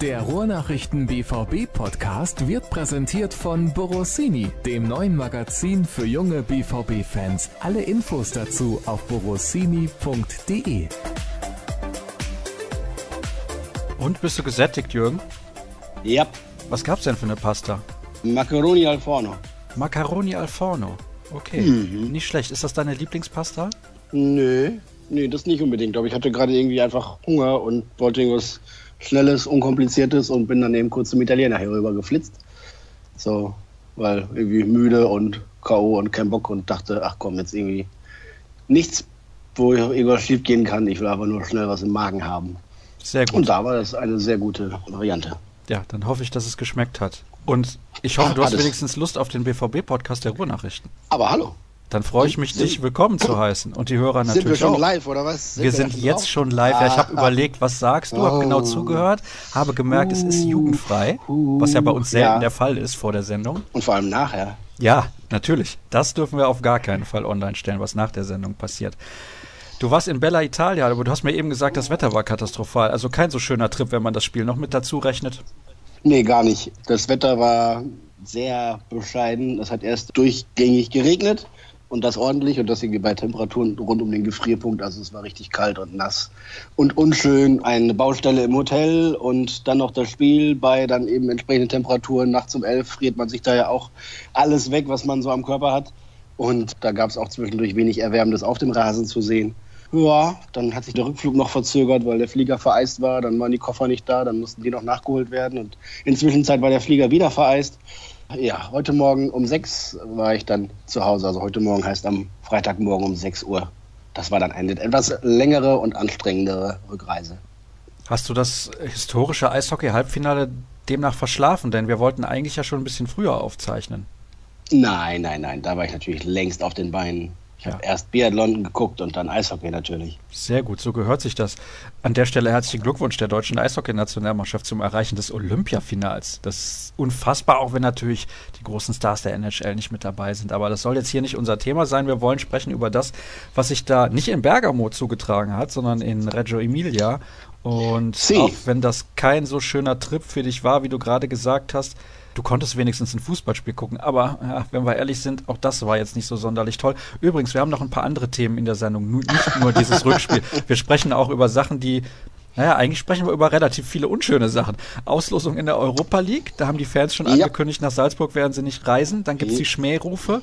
Der Ruhrnachrichten BVB Podcast wird präsentiert von Borossini, dem neuen Magazin für junge BVB Fans. Alle Infos dazu auf borossini.de. Und bist du gesättigt, Jürgen? Ja, Was gab's denn für eine Pasta? Macaroni al forno. Macaroni al forno. Okay, Mhm. nicht schlecht. Ist das deine Lieblingspasta? Nö, nee, das nicht unbedingt. Aber ich hatte gerade irgendwie einfach Hunger und wollte irgendwas Schnelles, Unkompliziertes und bin dann eben kurz zum Italiener herüber geflitzt. So, weil irgendwie müde und K.O. und kein Bock und dachte, ach komm, jetzt irgendwie nichts, wo irgendwas schief gehen kann. Ich will aber nur schnell was im Magen haben. Sehr gut. Und da war das eine sehr gute Variante. Ja, dann hoffe ich, dass es geschmeckt hat. Und ich hoffe, du hast alles. wenigstens Lust auf den BVB-Podcast der Ruhrnachrichten. Aber hallo, Dann freue ich mich, Sind- dich willkommen zu heißen. Und die Hörer sind wir natürlich schon auch. live oder was? Wir sind schon jetzt drauf? schon live. Ja, ich habe Ah, überlegt, was sagst du, habe genau Oh. zugehört, habe gemerkt, es ist jugendfrei, was ja bei uns selten Ja. der Fall ist vor der Sendung. Und vor allem nachher. Ja, natürlich. Das dürfen wir auf gar keinen Fall online stellen, was nach der Sendung passiert. Du warst in Bella Italia, aber du hast mir eben gesagt, das Wetter war katastrophal. Also kein so schöner Trip, wenn man das Spiel noch mit dazu rechnet. Nee, gar nicht. Das Wetter war sehr bescheiden. Es hat erst durchgängig geregnet und das ordentlich und das irgendwie bei Temperaturen rund um den Gefrierpunkt. Also es war richtig kalt und nass und unschön. Eine Baustelle im Hotel und dann noch das Spiel bei dann eben entsprechenden Temperaturen. Nachts um elf friert man sich da ja auch alles weg, was man so am Körper hat. Und da gab es auch zwischendurch wenig Erwärmendes auf dem Rasen zu sehen. Ja, dann hat sich der Rückflug noch verzögert, weil der Flieger vereist war. Dann waren die Koffer nicht da, dann mussten die noch nachgeholt werden. Und inzwischen war der Flieger wieder vereist. Ja, heute Morgen um sechs war ich dann zu Hause. Also heute Morgen heißt am Freitagmorgen um 6 Uhr. Das war dann eine etwas längere und anstrengendere Rückreise. Hast du das historische Eishockey-Halbfinale demnach verschlafen? Denn wir wollten eigentlich ja schon ein bisschen früher aufzeichnen. Nein, nein, nein, da war ich natürlich längst auf den Beinen. Ich habe Ja. erst Biathlon geguckt und dann Eishockey natürlich. Sehr gut, so gehört sich das. An der Stelle herzlichen Glückwunsch der deutschen Eishockey-Nationalmannschaft zum Erreichen des Olympiafinals. Das ist unfassbar, auch wenn natürlich die großen Stars der NHL nicht mit dabei sind. Aber das soll jetzt hier nicht unser Thema sein. Wir wollen sprechen über das, was sich da nicht in Bergamo zugetragen hat, sondern in Reggio Emilia. Und Si. auch wenn das kein so schöner Trip für dich war, wie du gerade gesagt hast, Du konntest wenigstens ein Fußballspiel gucken, aber ja, wenn wir ehrlich sind, auch das war jetzt nicht so sonderlich toll. Übrigens, wir haben noch ein paar andere Themen in der Sendung, nicht nur dieses Rückspiel. Wir sprechen auch über Sachen, die, naja, eigentlich sprechen wir über relativ viele unschöne Sachen. Auslosung in der Europa League, da haben die Fans schon Ja. angekündigt, nach Salzburg werden sie nicht reisen. Dann gibt's Mhm. die Schmährufe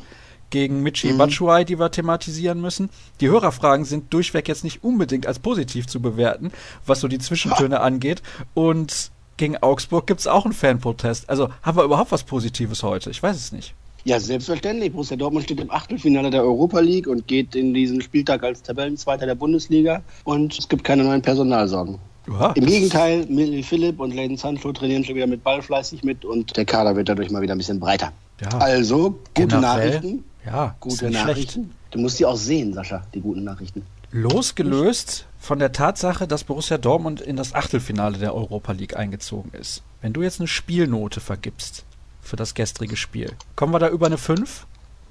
gegen Michi Batshuayi, die wir thematisieren müssen. Die Hörerfragen sind durchweg jetzt nicht unbedingt als positiv zu bewerten, was so die Zwischentöne angeht. Und gegen Augsburg gibt's auch einen Fanprotest. Also haben wir überhaupt was Positives heute? Ich weiß es nicht. Ja, selbstverständlich. Borussia Dortmund steht im Achtelfinale der Europa League und geht in diesen Spieltag als Tabellenzweiter der Bundesliga. Und es gibt keine neuen Personalsorgen. Ja, Im Gegenteil, Millie Philipp und Layden Sancho trainieren schon wieder mit Ball fleißig mit und der Kader wird dadurch mal wieder ein bisschen breiter. Ja. Also, gute Generell, Nachrichten. Ja, Gute Nachrichten. Du musst die auch sehen, Sascha, die guten Nachrichten. Losgelöst von der Tatsache, dass Borussia Dortmund in das Achtelfinale der Europa League eingezogen ist. Wenn du jetzt eine Spielnote vergibst für das gestrige Spiel, kommen wir da über eine 5?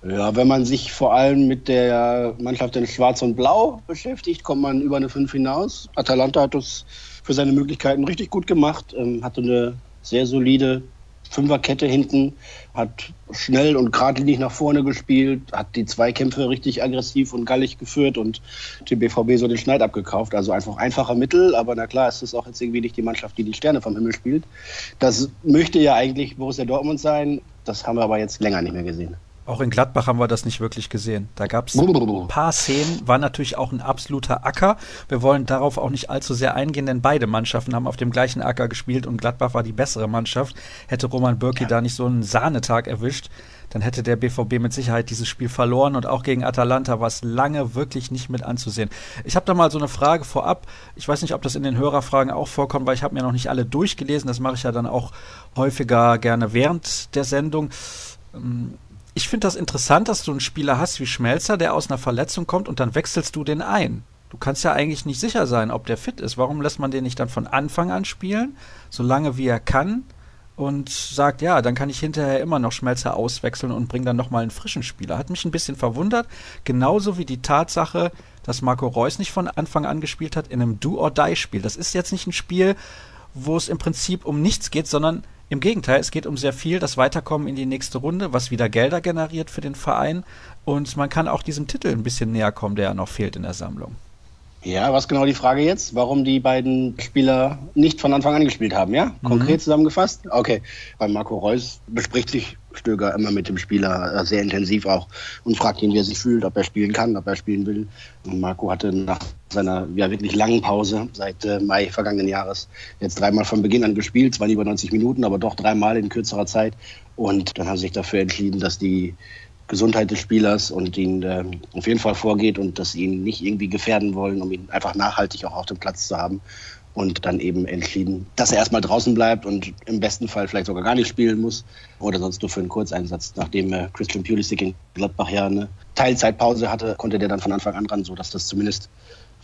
Ja, wenn man sich vor allem mit der Mannschaft in Schwarz und Blau beschäftigt, kommt man über eine 5 hinaus. Atalanta hat das für seine Möglichkeiten richtig gut gemacht, ähm, hatte eine sehr solide Fünferkette hinten, hat schnell und geradlinig nach vorne gespielt, hat die Zweikämpfe richtig aggressiv und gallig geführt und dem BVB so den Schneid abgekauft. Also einfach einfacher Mittel, aber na klar, es ist auch jetzt irgendwie nicht die Mannschaft, die die Sterne vom Himmel spielt. Das möchte ja eigentlich Borussia Dortmund sein, das haben wir aber jetzt länger nicht mehr gesehen. Auch in Gladbach haben wir das nicht wirklich gesehen. Da gab es ein paar Szenen, war natürlich auch ein absoluter Acker. Wir wollen darauf auch nicht allzu sehr eingehen, denn beide Mannschaften haben auf dem gleichen Acker gespielt und Gladbach war die bessere Mannschaft. Hätte Roman Bürki da nicht so einen Sahnetag erwischt, dann hätte der BVB mit Sicherheit dieses Spiel verloren und auch gegen Atalanta war es lange wirklich nicht mit anzusehen. Ich habe da mal so eine Frage vorab. Ich weiß nicht, ob das in den Hörerfragen auch vorkommt, weil ich habe mir noch nicht alle durchgelesen. Das mache ich ja dann auch häufiger gerne während der Sendung. Ich finde das interessant, dass du einen Spieler hast wie Schmelzer, der aus einer Verletzung kommt und dann wechselst du den ein. Du kannst ja eigentlich nicht sicher sein, ob der fit ist. Warum lässt man den nicht dann von Anfang an spielen, solange wie er kann? und sagt, ja, dann kann ich hinterher immer noch Schmelzer auswechseln und bringe dann nochmal einen frischen Spieler. Hat mich ein bisschen verwundert, genauso wie die Tatsache, dass Marco Reus nicht von Anfang an gespielt hat in einem Do-or-Die-Spiel. Das ist jetzt nicht ein Spiel, wo es im Prinzip um nichts geht, sondern im Gegenteil, es geht um sehr viel, das Weiterkommen in die nächste Runde, was wieder Gelder generiert für den Verein. Und man kann auch diesem Titel ein bisschen näher kommen, der ja noch fehlt in der Sammlung. Ja, was genau die Frage jetzt? Warum die beiden Spieler nicht von Anfang an gespielt haben, ja? Konkret mhm. zusammengefasst? Okay. Bei Marco Reus bespricht sich Stöger immer mit dem Spieler äh, sehr intensiv auch und fragt ihn, wie er sich fühlt, ob er spielen kann, ob er spielen will. Und Marco hatte nach seiner ja wirklich langen Pause seit äh, Mai vergangenen Jahres jetzt dreimal von Beginn an gespielt, zwar über 90 Minuten, aber doch dreimal in kürzerer Zeit. Und dann haben sie sich dafür entschieden, dass die Gesundheit des Spielers und ihn äh, auf jeden Fall vorgeht und dass sie ihn nicht irgendwie gefährden wollen, um ihn einfach nachhaltig auch auf dem Platz zu haben. Und dann eben entschieden, dass er erstmal draußen bleibt und im besten Fall vielleicht sogar gar nicht spielen muss oder sonst nur für einen Kurzeinsatz. Nachdem äh, Christian Pulisic in Gladbach ja eine Teilzeitpause hatte, konnte der dann von Anfang an ran, sodass das zumindest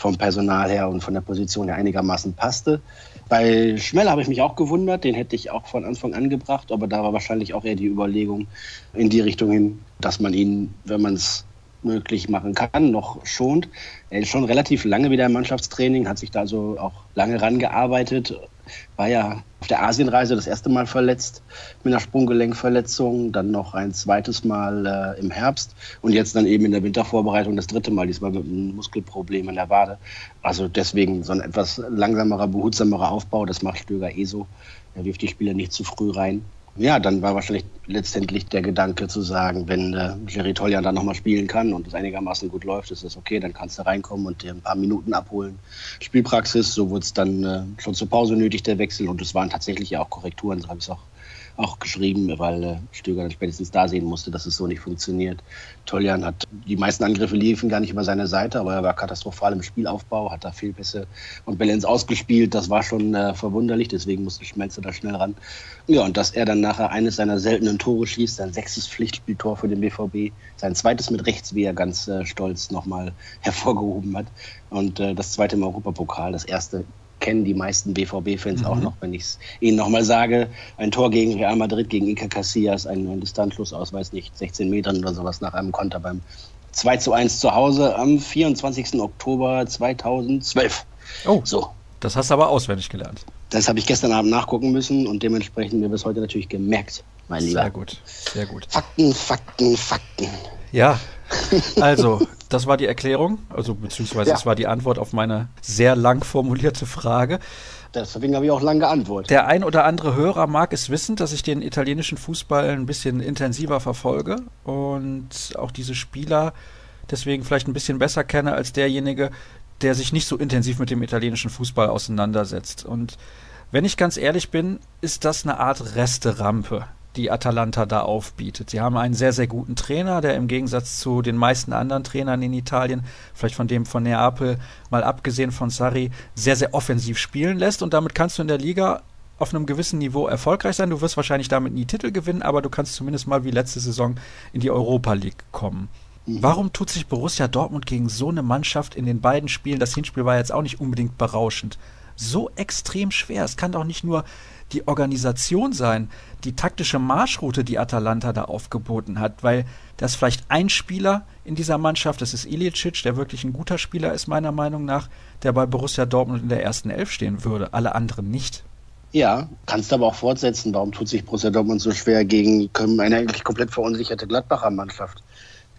vom Personal her und von der Position her einigermaßen passte. Bei Schmell habe ich mich auch gewundert, den hätte ich auch von Anfang an gebracht, aber da war wahrscheinlich auch eher die Überlegung in die Richtung hin, dass man ihn, wenn man es möglich machen kann, noch schont. Er ist schon relativ lange wieder im Mannschaftstraining, hat sich da also auch lange rangearbeitet, war ja auf der Asienreise das erste Mal verletzt mit einer Sprunggelenkverletzung, dann noch ein zweites Mal äh, im Herbst und jetzt dann eben in der Wintervorbereitung das dritte Mal, diesmal mit einem Muskelproblem in der Wade. Also deswegen so ein etwas langsamerer, behutsamerer Aufbau, das macht Stöger eh so. Er wirft die Spieler nicht zu früh rein ja, dann war wahrscheinlich letztendlich der Gedanke zu sagen, wenn äh, Jerry Toljan dann nochmal spielen kann und es einigermaßen gut läuft, ist das okay, dann kannst du reinkommen und dir ein paar Minuten abholen. Spielpraxis, so wurde es dann äh, schon zur Pause nötig, der Wechsel und es waren tatsächlich ja auch Korrekturen, so habe ich es auch auch geschrieben, weil äh, Stöger dann spätestens da sehen musste, dass es so nicht funktioniert. Toljan hat die meisten Angriffe liefen gar nicht über seine Seite, aber er war katastrophal im Spielaufbau, hat da Fehlpässe und Balance ausgespielt. Das war schon äh, verwunderlich, deswegen musste Schmelzer da schnell ran. Ja, und dass er dann nachher eines seiner seltenen Tore schießt, sein sechstes Pflichtspieltor für den BVB, sein zweites mit rechts, wie er ganz äh, stolz nochmal hervorgehoben hat. Und äh, das zweite im Europapokal, das erste kennen die meisten BVB-Fans mhm. auch noch, wenn ich es ihnen nochmal sage. Ein Tor gegen Real Madrid, gegen Iker Casillas, ein, Distanzschluss weiß nicht, 16 Metern oder sowas nach einem Konter beim 2 zu 1 zu Hause am 24. Oktober 2012. Oh, so. Das hast du aber auswendig gelernt. Das habe ich gestern Abend nachgucken müssen und dementsprechend mir bis heute natürlich gemerkt, mein Lieber. Sehr gut, sehr gut. Fakten, Fakten, Fakten. Ja, also, das war die Erklärung, also beziehungsweise ja. das war die Antwort auf meine sehr lang formulierte Frage. Deswegen habe ich auch lange geantwortet. Der ein oder andere Hörer mag es wissen, dass ich den italienischen Fußball ein bisschen intensiver verfolge und auch diese Spieler deswegen vielleicht ein bisschen besser kenne als derjenige, der sich nicht so intensiv mit dem italienischen Fußball auseinandersetzt. Und wenn ich ganz ehrlich bin, ist das eine Art Resterampe die Atalanta da aufbietet. Sie haben einen sehr, sehr guten Trainer, der im Gegensatz zu den meisten anderen Trainern in Italien, vielleicht von dem von Neapel, mal abgesehen von Sarri, sehr, sehr offensiv spielen lässt. Und damit kannst du in der Liga auf einem gewissen Niveau erfolgreich sein. Du wirst wahrscheinlich damit nie Titel gewinnen, aber du kannst zumindest mal wie letzte Saison in die Europa League kommen. Mhm. Warum tut sich Borussia Dortmund gegen so eine Mannschaft in den beiden Spielen, das Hinspiel war jetzt auch nicht unbedingt berauschend, so extrem schwer? Es kann doch nicht nur die Organisation sein, die taktische Marschroute, die Atalanta da aufgeboten hat, weil das vielleicht ein Spieler in dieser Mannschaft, das ist Ilicic, der wirklich ein guter Spieler ist meiner Meinung nach, der bei Borussia Dortmund in der ersten Elf stehen würde, alle anderen nicht. Ja, kannst aber auch fortsetzen. Warum tut sich Borussia Dortmund so schwer gegen eine eigentlich komplett verunsicherte Gladbacher Mannschaft?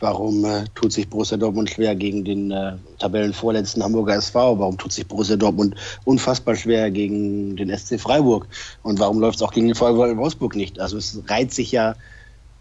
Warum äh, tut sich Borussia Dortmund schwer gegen den äh, Tabellenvorletzten Hamburger SV? Warum tut sich Borussia Dortmund unfassbar schwer gegen den SC Freiburg? Und warum läuft es auch gegen den VfL Wolfsburg nicht? Also es reiht sich ja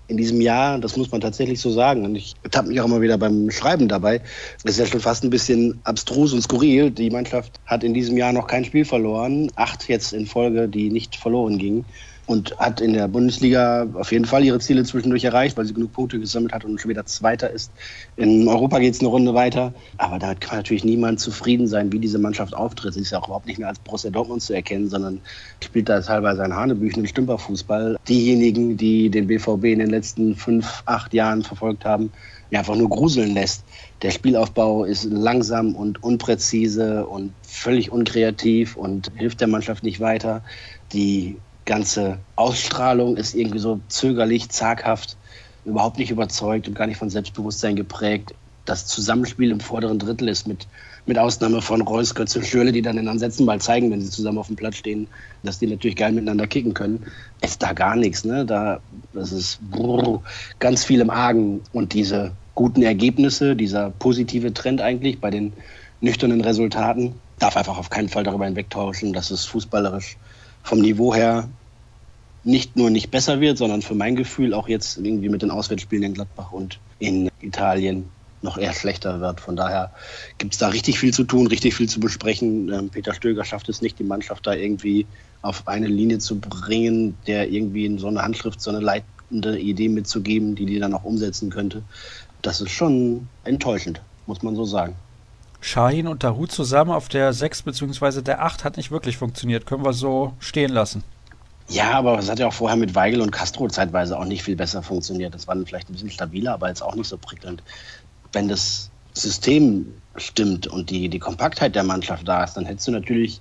in diesem Jahr, das muss man tatsächlich so sagen, und ich tappe mich auch immer wieder beim Schreiben dabei, es ist ja schon fast ein bisschen abstrus und skurril. Die Mannschaft hat in diesem Jahr noch kein Spiel verloren, acht jetzt in Folge, die nicht verloren gingen und hat in der Bundesliga auf jeden Fall ihre Ziele zwischendurch erreicht, weil sie genug Punkte gesammelt hat und schon wieder Zweiter ist. In Europa geht es eine Runde weiter, aber damit kann natürlich niemand zufrieden sein, wie diese Mannschaft auftritt. Sie ist ja auch überhaupt nicht mehr als Borussia Dortmund zu erkennen, sondern spielt da teilweise einen Hanebüchen und Stümperfußball. Diejenigen, die den BVB in den letzten fünf, acht Jahren verfolgt haben, ja, einfach nur gruseln lässt. Der Spielaufbau ist langsam und unpräzise und völlig unkreativ und hilft der Mannschaft nicht weiter. Die ganze Ausstrahlung ist irgendwie so zögerlich, zaghaft, überhaupt nicht überzeugt und gar nicht von Selbstbewusstsein geprägt. das Zusammenspiel im vorderen Drittel ist, mit, mit Ausnahme von Reus, Götze und Schürle, die dann in Ansätzen mal zeigen, wenn sie zusammen auf dem Platz stehen, dass die natürlich geil miteinander kicken können, ist da gar nichts. Ne? Da, das ist brrr, ganz viel im Argen. Und diese guten Ergebnisse, dieser positive Trend eigentlich bei den nüchternen Resultaten, darf einfach auf keinen Fall darüber hinwegtauschen, dass es fußballerisch vom Niveau her nicht nur nicht besser wird, sondern für mein Gefühl auch jetzt irgendwie mit den Auswärtsspielen in Gladbach und in Italien noch eher schlechter wird. Von daher gibt es da richtig viel zu tun, richtig viel zu besprechen. Ähm, Peter Stöger schafft es nicht, die Mannschaft da irgendwie auf eine Linie zu bringen, der irgendwie in so eine Handschrift so eine leitende Idee mitzugeben, die die dann auch umsetzen könnte. Das ist schon enttäuschend, muss man so sagen. Shahin und Daru zusammen auf der 6 bzw. der 8 hat nicht wirklich funktioniert. Können wir so stehen lassen. Ja, aber es hat ja auch vorher mit Weigel und Castro zeitweise auch nicht viel besser funktioniert. Das war vielleicht ein bisschen stabiler, aber jetzt auch nicht so prickelnd. Wenn das System stimmt und die, die Kompaktheit der Mannschaft da ist, dann hättest du natürlich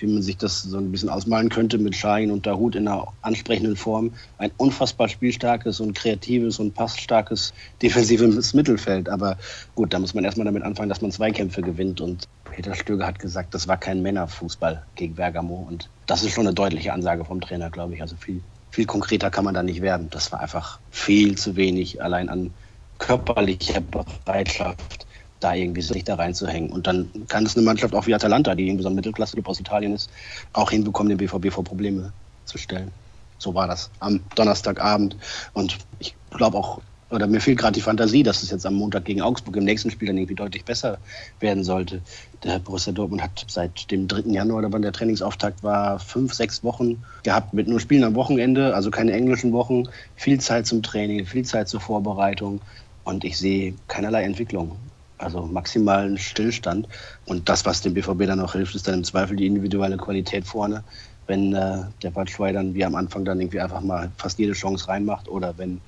wie man sich das so ein bisschen ausmalen könnte, mit Schein und Dahut in einer ansprechenden Form. Ein unfassbar spielstarkes und kreatives und passstarkes defensives Mittelfeld. Aber gut, da muss man erstmal damit anfangen, dass man Zweikämpfe gewinnt. Und Peter Stöger hat gesagt, das war kein Männerfußball gegen Bergamo. Und das ist schon eine deutliche Ansage vom Trainer, glaube ich. Also viel, viel konkreter kann man da nicht werden. Das war einfach viel zu wenig allein an körperlicher Bereitschaft da irgendwie sich da reinzuhängen. Und dann kann es eine Mannschaft auch wie Atalanta, die irgendwie so ein Mittelklasse-Club aus Italien ist, auch hinbekommen, den BVB vor Probleme zu stellen. So war das am Donnerstagabend. Und ich glaube auch, oder mir fehlt gerade die Fantasie, dass es jetzt am Montag gegen Augsburg im nächsten Spiel dann irgendwie deutlich besser werden sollte. Der Borussia Dortmund hat seit dem 3. Januar, oder wann der Trainingsauftakt war, fünf, sechs Wochen gehabt mit nur Spielen am Wochenende, also keine englischen Wochen, viel Zeit zum Training, viel Zeit zur Vorbereitung. Und ich sehe keinerlei Entwicklung also maximalen Stillstand. Und das, was dem BVB dann auch hilft, ist dann im Zweifel die individuelle Qualität vorne. Wenn äh, der Batschwei dann wie am Anfang dann irgendwie einfach mal fast jede Chance reinmacht oder wenn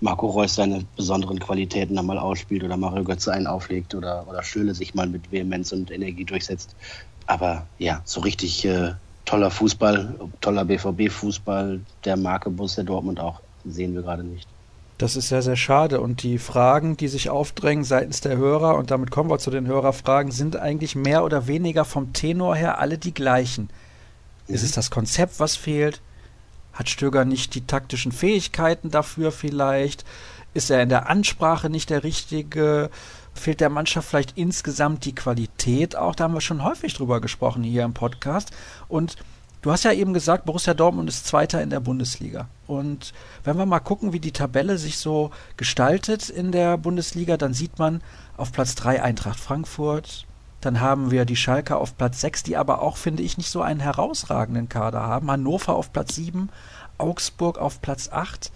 Marco Reus seine besonderen Qualitäten dann mal ausspielt oder Mario Götze einen auflegt oder, oder Schöne sich mal mit Vehemenz und Energie durchsetzt. Aber ja, so richtig äh, toller Fußball, toller BVB-Fußball der Marke Borussia Dortmund auch sehen wir gerade nicht. Das ist sehr, sehr schade. Und die Fragen, die sich aufdrängen seitens der Hörer, und damit kommen wir zu den Hörerfragen, sind eigentlich mehr oder weniger vom Tenor her alle die gleichen. Mhm. Ist es das Konzept, was fehlt? Hat Stöger nicht die taktischen Fähigkeiten dafür vielleicht? Ist er in der Ansprache nicht der Richtige? Fehlt der Mannschaft vielleicht insgesamt die Qualität auch? Da haben wir schon häufig drüber gesprochen hier im Podcast. Und Du hast ja eben gesagt, Borussia Dortmund ist Zweiter in der Bundesliga. Und wenn wir mal gucken, wie die Tabelle sich so gestaltet in der Bundesliga, dann sieht man auf Platz 3 Eintracht Frankfurt. Dann haben wir die Schalker auf Platz 6, die aber auch, finde ich, nicht so einen herausragenden Kader haben. Hannover auf Platz 7, Augsburg auf Platz 8.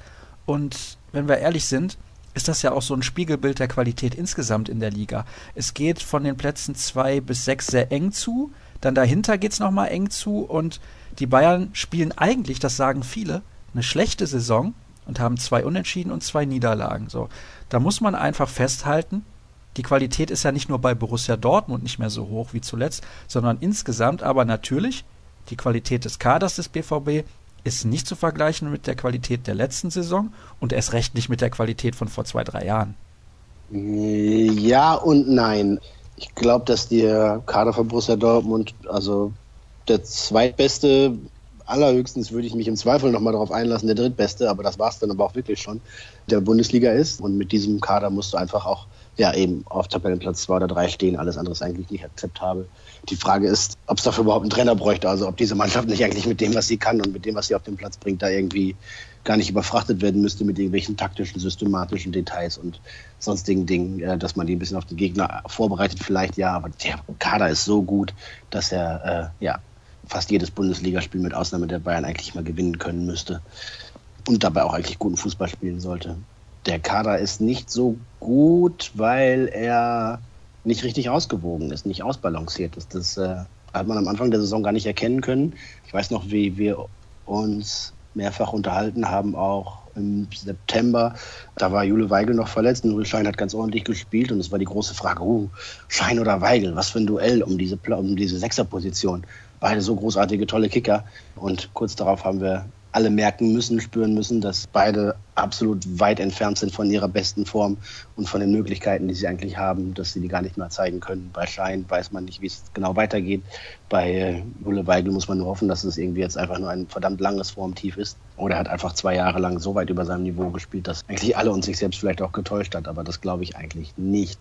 Und wenn wir ehrlich sind, ist das ja auch so ein Spiegelbild der Qualität insgesamt in der Liga. Es geht von den Plätzen 2 bis 6 sehr eng zu. Dann dahinter geht es nochmal eng zu und die Bayern spielen eigentlich, das sagen viele, eine schlechte Saison und haben zwei Unentschieden und zwei Niederlagen. So, da muss man einfach festhalten, die Qualität ist ja nicht nur bei Borussia Dortmund nicht mehr so hoch wie zuletzt, sondern insgesamt aber natürlich die Qualität des Kaders des BVB ist nicht zu vergleichen mit der Qualität der letzten Saison und erst recht nicht mit der Qualität von vor zwei, drei Jahren. Ja und nein. Ich glaube, dass der Kader von Borussia Dortmund, also der zweitbeste, allerhöchstens würde ich mich im Zweifel nochmal darauf einlassen, der drittbeste, aber das war es dann aber auch wirklich schon, der Bundesliga ist. Und mit diesem Kader musst du einfach auch ja eben auf Tabellenplatz zwei oder drei stehen. Alles andere ist eigentlich nicht akzeptabel. Die Frage ist, ob es dafür überhaupt einen Trainer bräuchte, also ob diese Mannschaft nicht eigentlich mit dem, was sie kann und mit dem, was sie auf den Platz bringt, da irgendwie gar nicht überfrachtet werden müsste mit irgendwelchen taktischen, systematischen Details und sonstigen Dingen, äh, dass man die ein bisschen auf den Gegner vorbereitet, vielleicht ja, aber der Kader ist so gut, dass er äh, ja fast jedes Bundesligaspiel mit Ausnahme der Bayern eigentlich mal gewinnen können müsste und dabei auch eigentlich guten Fußball spielen sollte. Der Kader ist nicht so gut, weil er nicht richtig ausgewogen ist, nicht ausbalanciert ist. Das äh, hat man am Anfang der Saison gar nicht erkennen können. Ich weiß noch, wie wir uns mehrfach unterhalten haben, auch im September. Da war Jule Weigel noch verletzt. Nuri Schein hat ganz ordentlich gespielt und es war die große Frage, uh, Schein oder Weigel, was für ein Duell um diese, um diese Sechserposition. Beide so großartige, tolle Kicker. Und kurz darauf haben wir alle merken müssen, spüren müssen, dass beide absolut weit entfernt sind von ihrer besten Form und von den Möglichkeiten, die sie eigentlich haben, dass sie die gar nicht mehr zeigen können. Bei Schein weiß man nicht, wie es genau weitergeht. Bei Jule Weigel muss man nur hoffen, dass es irgendwie jetzt einfach nur ein verdammt langes Formtief ist. Oder er hat einfach zwei Jahre lang so weit über seinem Niveau gespielt, dass eigentlich alle und sich selbst vielleicht auch getäuscht hat. Aber das glaube ich eigentlich nicht.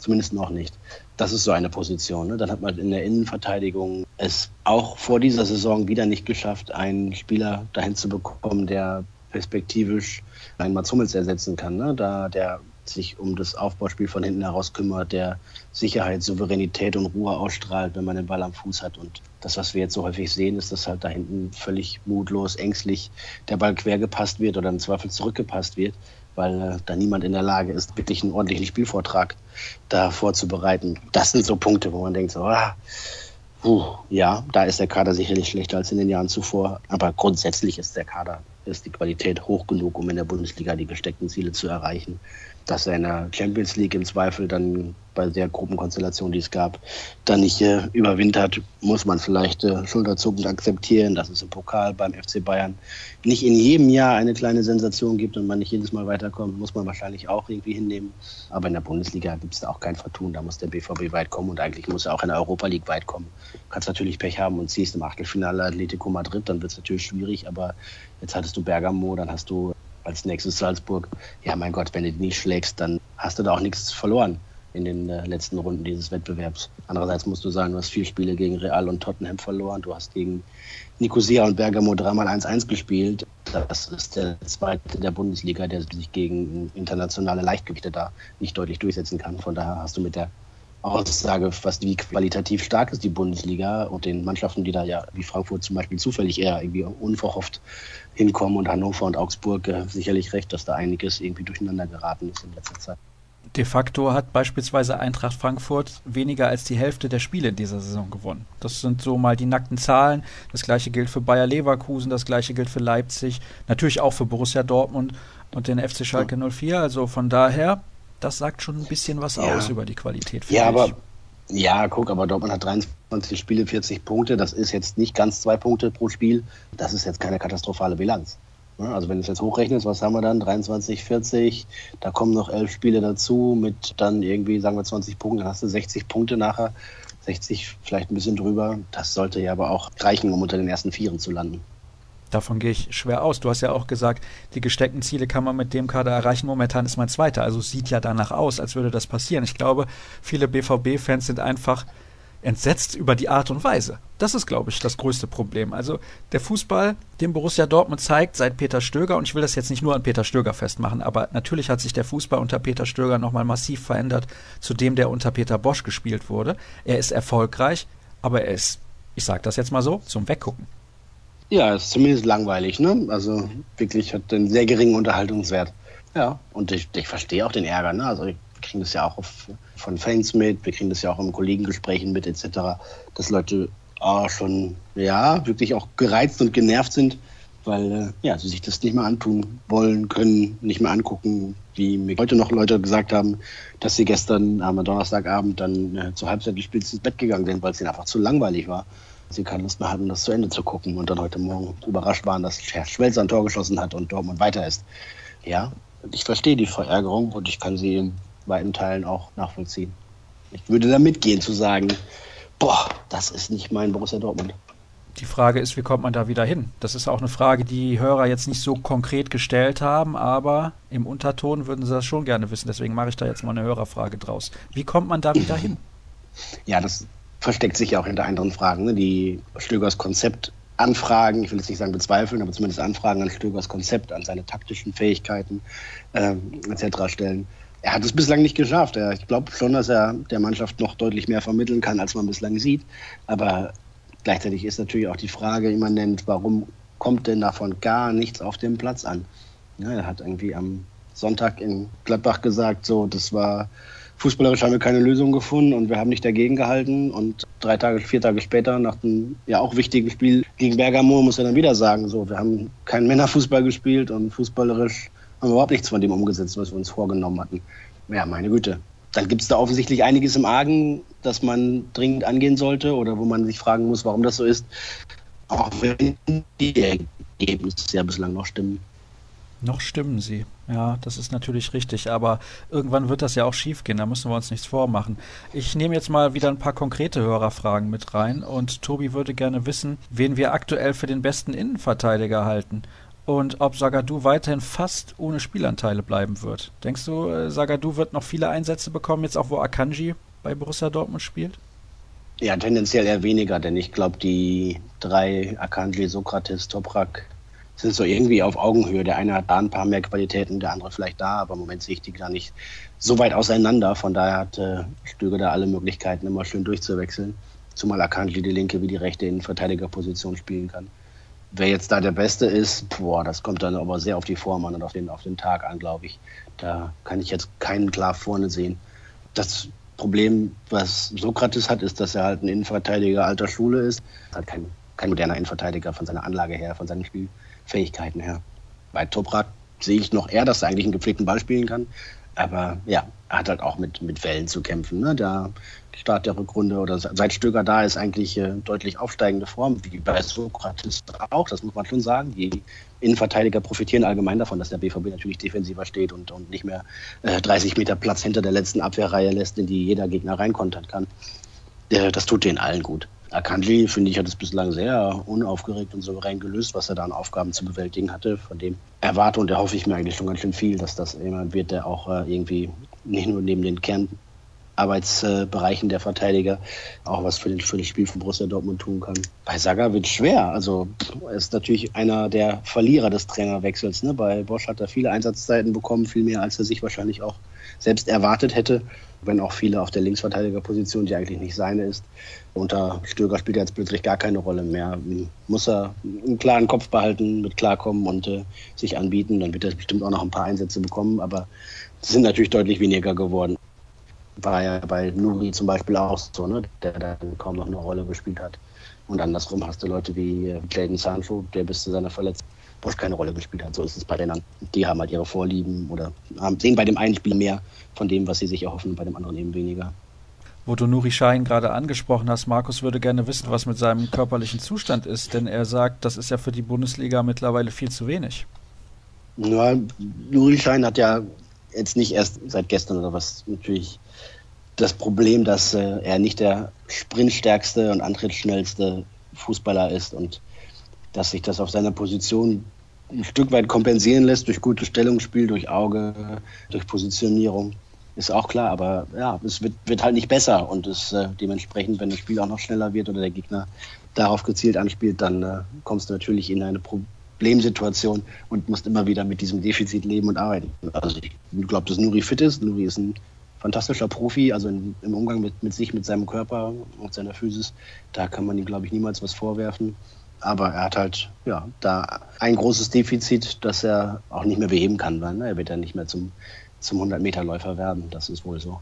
Zumindest noch nicht. Das ist so eine Position. Ne? Dann hat man in der Innenverteidigung es auch vor dieser Saison wieder nicht geschafft, einen Spieler dahin zu bekommen, der perspektivisch einen Mats Hummels ersetzen kann. Ne? Da der sich um das Aufbauspiel von hinten heraus kümmert, der Sicherheit, Souveränität und Ruhe ausstrahlt, wenn man den Ball am Fuß hat. Und das, was wir jetzt so häufig sehen, ist, dass halt da hinten völlig mutlos, ängstlich der Ball quer gepasst wird oder im Zweifel zurückgepasst wird weil äh, da niemand in der Lage ist, wirklich einen ordentlichen Spielvortrag da vorzubereiten. Das sind so Punkte, wo man denkt, so, ah, puh, ja, da ist der Kader sicherlich schlechter als in den Jahren zuvor, aber grundsätzlich ist der Kader, ist die Qualität hoch genug, um in der Bundesliga die gesteckten Ziele zu erreichen dass er in der Champions League im Zweifel dann bei der Gruppenkonstellation, die es gab, dann nicht äh, überwintert, muss man vielleicht äh, schulterzuckend akzeptieren, dass es im Pokal beim FC Bayern nicht in jedem Jahr eine kleine Sensation gibt und man nicht jedes Mal weiterkommt, muss man wahrscheinlich auch irgendwie hinnehmen. Aber in der Bundesliga gibt es da auch kein Vertun, da muss der BVB weit kommen und eigentlich muss er auch in der Europa League weit kommen. Du kannst natürlich Pech haben und ziehst im Achtelfinale Atletico Madrid, dann wird es natürlich schwierig, aber jetzt hattest du Bergamo, dann hast du als nächstes Salzburg. Ja, mein Gott, wenn du die nicht schlägst, dann hast du da auch nichts verloren in den äh, letzten Runden dieses Wettbewerbs. Andererseits musst du sagen, du hast vier Spiele gegen Real und Tottenham verloren. Du hast gegen Nicosia und Bergamo dreimal 1-1 gespielt. Das ist der zweite der Bundesliga, der sich gegen internationale Leichtgewichte da nicht deutlich durchsetzen kann. Von daher hast du mit der Aussage, was wie qualitativ stark ist die Bundesliga und den Mannschaften, die da ja wie Frankfurt zum Beispiel zufällig eher irgendwie unverhofft hinkommen und Hannover und Augsburg äh, sicherlich recht, dass da einiges irgendwie durcheinander geraten ist in letzter Zeit. De facto hat beispielsweise Eintracht Frankfurt weniger als die Hälfte der Spiele in dieser Saison gewonnen. Das sind so mal die nackten Zahlen. Das gleiche gilt für Bayer Leverkusen, das gleiche gilt für Leipzig, natürlich auch für Borussia Dortmund und den FC Schalke 04. Also von daher, das sagt schon ein bisschen was ja. aus über die Qualität. Ja, aber ja, guck, aber Dortmund hat 23 Spiele, 40 Punkte. Das ist jetzt nicht ganz zwei Punkte pro Spiel. Das ist jetzt keine katastrophale Bilanz. Also wenn du es jetzt hochrechnest, was haben wir dann? 23, 40, da kommen noch elf Spiele dazu mit dann irgendwie, sagen wir 20 Punkten, dann hast du 60 Punkte nachher, 60 vielleicht ein bisschen drüber. Das sollte ja aber auch reichen, um unter den ersten Vieren zu landen. Davon gehe ich schwer aus. Du hast ja auch gesagt, die gesteckten Ziele kann man mit dem Kader erreichen. Momentan ist man Zweiter. Also sieht ja danach aus, als würde das passieren. Ich glaube, viele BVB-Fans sind einfach entsetzt über die Art und Weise. Das ist, glaube ich, das größte Problem. Also der Fußball, den Borussia Dortmund zeigt seit Peter Stöger, und ich will das jetzt nicht nur an Peter Stöger festmachen, aber natürlich hat sich der Fußball unter Peter Stöger nochmal massiv verändert zu dem, der unter Peter Bosch gespielt wurde. Er ist erfolgreich, aber er ist, ich sage das jetzt mal so, zum Weggucken. Ja, ist zumindest langweilig, ne? Also wirklich hat einen sehr geringen Unterhaltungswert. Ja, und ich, ich verstehe auch den Ärger, ne? Also wir kriegen das ja auch auf, von Fans mit, wir kriegen das ja auch in Kollegengesprächen mit, etc., dass Leute oh, schon, ja, wirklich auch gereizt und genervt sind, weil äh, ja, sie sich das nicht mehr antun wollen, können, nicht mehr angucken, wie mir heute noch Leute gesagt haben, dass sie gestern am Donnerstagabend dann äh, zur Halbzeit des Spiels ins Bett gegangen sind, weil es ihnen einfach zu langweilig war sie keine Lust mehr hatten, das zu Ende zu gucken und dann heute Morgen überrascht waren, dass Herr Schwelz ein Tor geschossen hat und Dortmund weiter ist. Ja, ich verstehe die Verärgerung und ich kann sie in weiten Teilen auch nachvollziehen. Ich würde da mitgehen zu sagen, boah, das ist nicht mein Borussia Dortmund. Die Frage ist, wie kommt man da wieder hin? Das ist auch eine Frage, die Hörer jetzt nicht so konkret gestellt haben, aber im Unterton würden sie das schon gerne wissen. Deswegen mache ich da jetzt mal eine Hörerfrage draus. Wie kommt man da wieder hin? Ja, das versteckt sich ja auch hinter anderen Fragen. Ne? Die Stögers Konzept Anfragen, ich will jetzt nicht sagen bezweifeln, aber zumindest Anfragen an Stögers Konzept, an seine taktischen Fähigkeiten äh, etc. stellen. Er hat es bislang nicht geschafft. Er, ich glaube schon, dass er der Mannschaft noch deutlich mehr vermitteln kann, als man bislang sieht. Aber gleichzeitig ist natürlich auch die Frage immanent, warum kommt denn davon gar nichts auf dem Platz an? Ja, er hat irgendwie am Sonntag in Gladbach gesagt, so, das war fußballerisch haben wir keine Lösung gefunden und wir haben nicht dagegen gehalten. Und drei Tage, vier Tage später, nach dem ja auch wichtigen Spiel gegen Bergamo, muss er dann wieder sagen, so, wir haben keinen Männerfußball gespielt und fußballerisch haben wir überhaupt nichts von dem umgesetzt, was wir uns vorgenommen hatten. Ja, meine Güte. Dann gibt es da offensichtlich einiges im Argen, das man dringend angehen sollte oder wo man sich fragen muss, warum das so ist. Auch wenn die Ergebnisse ja bislang noch stimmen. Noch stimmen sie. Ja, das ist natürlich richtig. Aber irgendwann wird das ja auch schiefgehen. Da müssen wir uns nichts vormachen. Ich nehme jetzt mal wieder ein paar konkrete Hörerfragen mit rein. Und Tobi würde gerne wissen, wen wir aktuell für den besten Innenverteidiger halten. Und ob Sagadu weiterhin fast ohne Spielanteile bleiben wird. Denkst du, äh, Sagadu wird noch viele Einsätze bekommen, jetzt auch wo Akanji bei Borussia Dortmund spielt? Ja, tendenziell eher weniger, denn ich glaube, die drei Akanji, Sokrates, Toprak sind so irgendwie auf Augenhöhe. Der eine hat da ein paar mehr Qualitäten, der andere vielleicht da, aber im Moment sehe ich die gar nicht so weit auseinander. Von daher hat äh, Stöger da alle Möglichkeiten, immer schön durchzuwechseln. Zumal Akanji die linke wie die rechte in Verteidigerposition spielen kann. Wer jetzt da der Beste ist, boah, das kommt dann aber sehr auf die Form an und auf den, auf den Tag an, glaube ich. Da kann ich jetzt keinen klar vorne sehen. Das Problem, was Sokrates hat, ist, dass er halt ein Innenverteidiger alter Schule ist. Halt kein, kein moderner Innenverteidiger von seiner Anlage her, von seinem Spiel. Fähigkeiten her. Bei Toprak sehe ich noch eher, dass er eigentlich einen gepflegten Ball spielen kann. Aber ja, er hat halt auch mit, mit Wellen zu kämpfen. Ne? Der Start der Rückrunde oder seit Stöger da ist eigentlich äh, deutlich aufsteigende Form, wie bei Sokrates auch, das muss man schon sagen. Die Innenverteidiger profitieren allgemein davon, dass der BVB natürlich defensiver steht und, und nicht mehr äh, 30 Meter Platz hinter der letzten Abwehrreihe lässt, in die jeder Gegner reinkontern kann. Äh, das tut denen allen gut. Akanji, finde ich, hat es bislang sehr unaufgeregt und souverän gelöst, was er da an Aufgaben zu bewältigen hatte. Von dem erwarte und erhoffe ich mir eigentlich schon ganz schön viel, dass das jemand wird, der auch äh, irgendwie nicht nur neben den Kernarbeitsbereichen der Verteidiger auch was für, den, für das Spiel von Borussia Dortmund tun kann. Bei Saga wird es schwer. Also er ist natürlich einer der Verlierer des Trainerwechsels. Ne? Bei Bosch hat er viele Einsatzzeiten bekommen, viel mehr, als er sich wahrscheinlich auch selbst erwartet hätte wenn auch viele auf der Linksverteidigerposition, die eigentlich nicht seine ist. Unter Stöger spielt er jetzt plötzlich gar keine Rolle mehr. Muss er einen klaren Kopf behalten, mit klarkommen und äh, sich anbieten. Dann wird er bestimmt auch noch ein paar Einsätze bekommen, aber sind natürlich deutlich weniger geworden. War ja bei Nuri zum Beispiel auch so, ne? der dann kaum noch eine Rolle gespielt hat. Und andersrum hast du Leute wie äh, Clayton Sancho, der bis zu seiner Verletzung Bosch keine Rolle gespielt hat. So ist es bei den anderen. Die haben halt ihre Vorlieben oder haben, sehen bei dem einen Spiel mehr von dem, was sie sich erhoffen, und bei dem anderen eben weniger. Wo du Nuri Schein gerade angesprochen hast, Markus würde gerne wissen, was mit seinem körperlichen Zustand ist, denn er sagt, das ist ja für die Bundesliga mittlerweile viel zu wenig. Ja, Nuri Schein hat ja jetzt nicht erst seit gestern oder was natürlich das Problem, dass äh, er nicht der sprintstärkste und antrittsschnellste Fußballer ist und dass sich das auf seiner Position ein Stück weit kompensieren lässt durch gutes Stellungsspiel, durch Auge, durch Positionierung. Ist auch klar, aber ja, es wird, wird halt nicht besser und es äh, dementsprechend, wenn das Spiel auch noch schneller wird oder der Gegner darauf gezielt anspielt, dann äh, kommst du natürlich in eine Problemsituation und musst immer wieder mit diesem Defizit leben und arbeiten. Also ich glaube, dass Nuri fit ist. Nuri ist ein fantastischer Profi, also in, im Umgang mit, mit sich, mit seinem Körper und seiner Physis. Da kann man ihm, glaube ich, niemals was vorwerfen. Aber er hat halt ja, da ein großes Defizit, das er auch nicht mehr beheben kann. Weil, ne, er wird ja nicht mehr zum, zum 100-Meter-Läufer werden. Das ist wohl so.